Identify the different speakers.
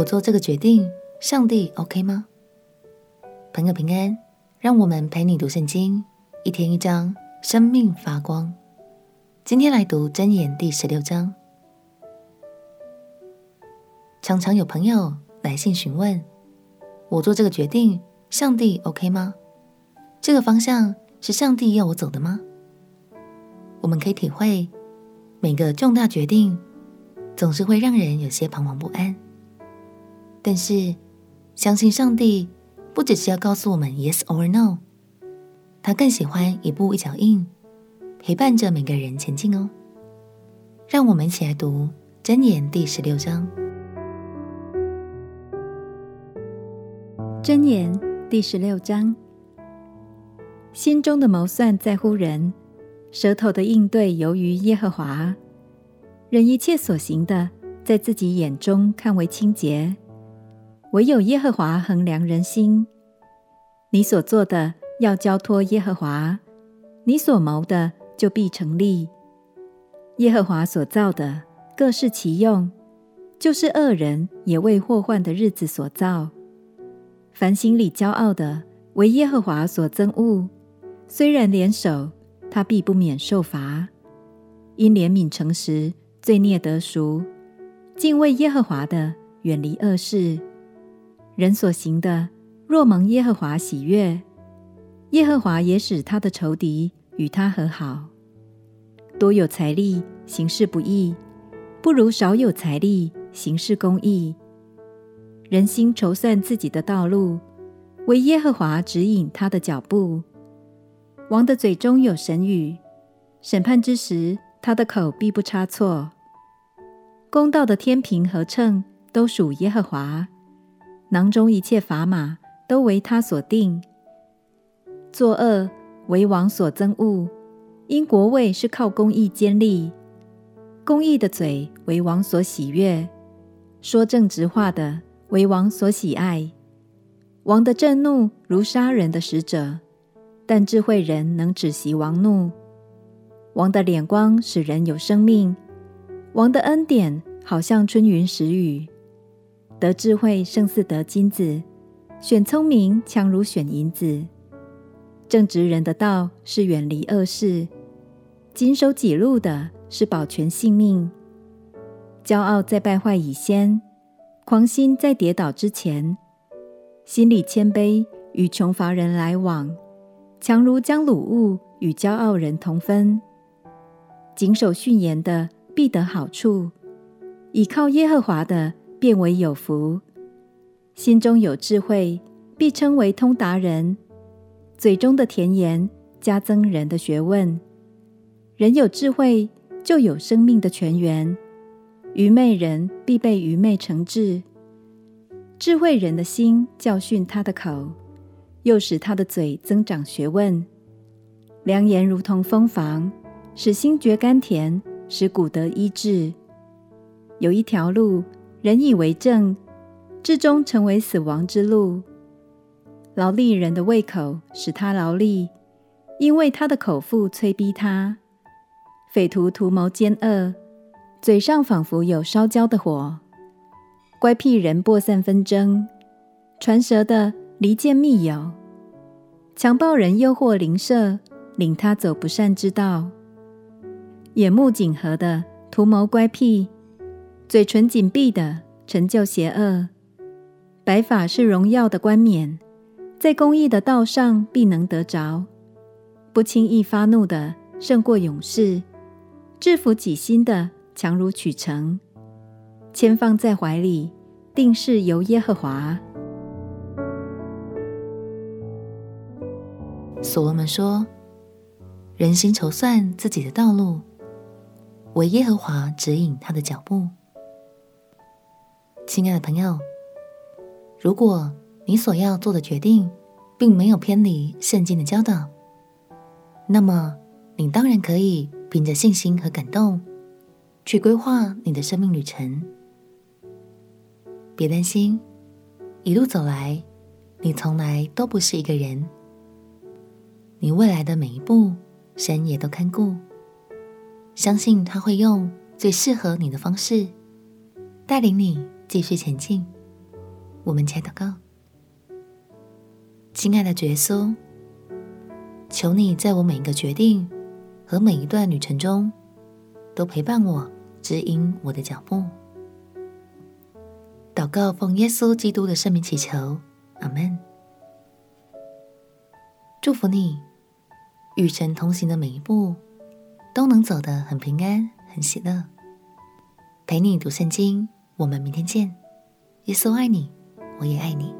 Speaker 1: 我做这个决定，上帝 OK 吗？朋友平安，让我们陪你读圣经，一天一章，生命发光。今天来读箴言第十六章。常常有朋友来信询问，我做这个决定，上帝 OK 吗？这个方向是上帝要我走的吗？我们可以体会，每个重大决定总是会让人有些彷徨不安。但是，相信上帝不只是要告诉我们 yes or no，他更喜欢一步一脚印，陪伴着每个人前进哦。让我们一起来读箴言第十六章。
Speaker 2: 箴言第十六章：心中的谋算在乎人，舌头的应对由于耶和华。人一切所行的，在自己眼中看为清洁。唯有耶和华衡量人心，你所做的要交托耶和华，你所谋的就必成立。耶和华所造的各适其用，就是恶人也为祸患的日子所造。凡心里骄傲的，为耶和华所憎恶，虽然联手，他必不免受罚。因怜悯诚实，罪孽得赎，敬畏耶和华的，远离恶事。人所行的，若蒙耶和华喜悦，耶和华也使他的仇敌与他和好。多有财力行事不义，不如少有财力行事公义。人心筹算自己的道路，惟耶和华指引他的脚步。王的嘴中有神语，审判之时，他的口必不差错。公道的天平和秤都属耶和华。囊中一切砝码都为他所定，作恶为王所憎恶，因国位是靠公义建立，公义的嘴为王所喜悦，说正直话的为王所喜爱。王的震怒如杀人的使者，但智慧人能止息王怒。王的脸光使人有生命，王的恩典好像春云时雨。得智慧胜似得金子，选聪明强如选银子。正直人的道是远离恶事，谨守己路的是保全性命。骄傲在败坏以先，狂心在跌倒之前。心里谦卑与穷乏人来往，强如将鲁物与骄傲人同分。谨守训言的必得好处，倚靠耶和华的。变为有福，心中有智慧，必称为通达人。嘴中的甜言加增人的学问。人有智慧，就有生命的泉源。愚昧人必被愚昧惩治。智慧人的心教训他的口，又使他的嘴增长学问。良言如同蜂房，使心觉甘甜，使骨得医治。有一条路。人以为正，至终成为死亡之路。劳力人的胃口使他劳力，因为他的口腹催逼他。匪徒图谋奸恶，嘴上仿佛有烧焦的火。乖僻人播散纷争，传舌的离间密友。强暴人诱惑邻舍，领他走不善之道。眼目紧合的图谋乖僻。嘴唇紧闭的成就邪恶，白发是荣耀的冠冕，在公义的道上必能得着。不轻易发怒的胜过勇士，制服己心的强如取城。签放在怀里，定是由耶和华。
Speaker 1: 所罗门说：“人心筹算自己的道路，唯耶和华指引他的脚步。”亲爱的朋友，如果你所要做的决定并没有偏离圣经的教导，那么你当然可以凭着信心和感动去规划你的生命旅程。别担心，一路走来，你从来都不是一个人。你未来的每一步，神也都看顾。相信他会用最适合你的方式带领你。继续前进，我们且祷告。亲爱的主耶稣，求你在我每一个决定和每一段旅程中，都陪伴我，指引我的脚步。祷告奉耶稣基督的圣名祈求，阿门。祝福你，与神同行的每一步，都能走得很平安、很喜乐。陪你读圣经，我们明天见。耶稣爱你，我也爱你。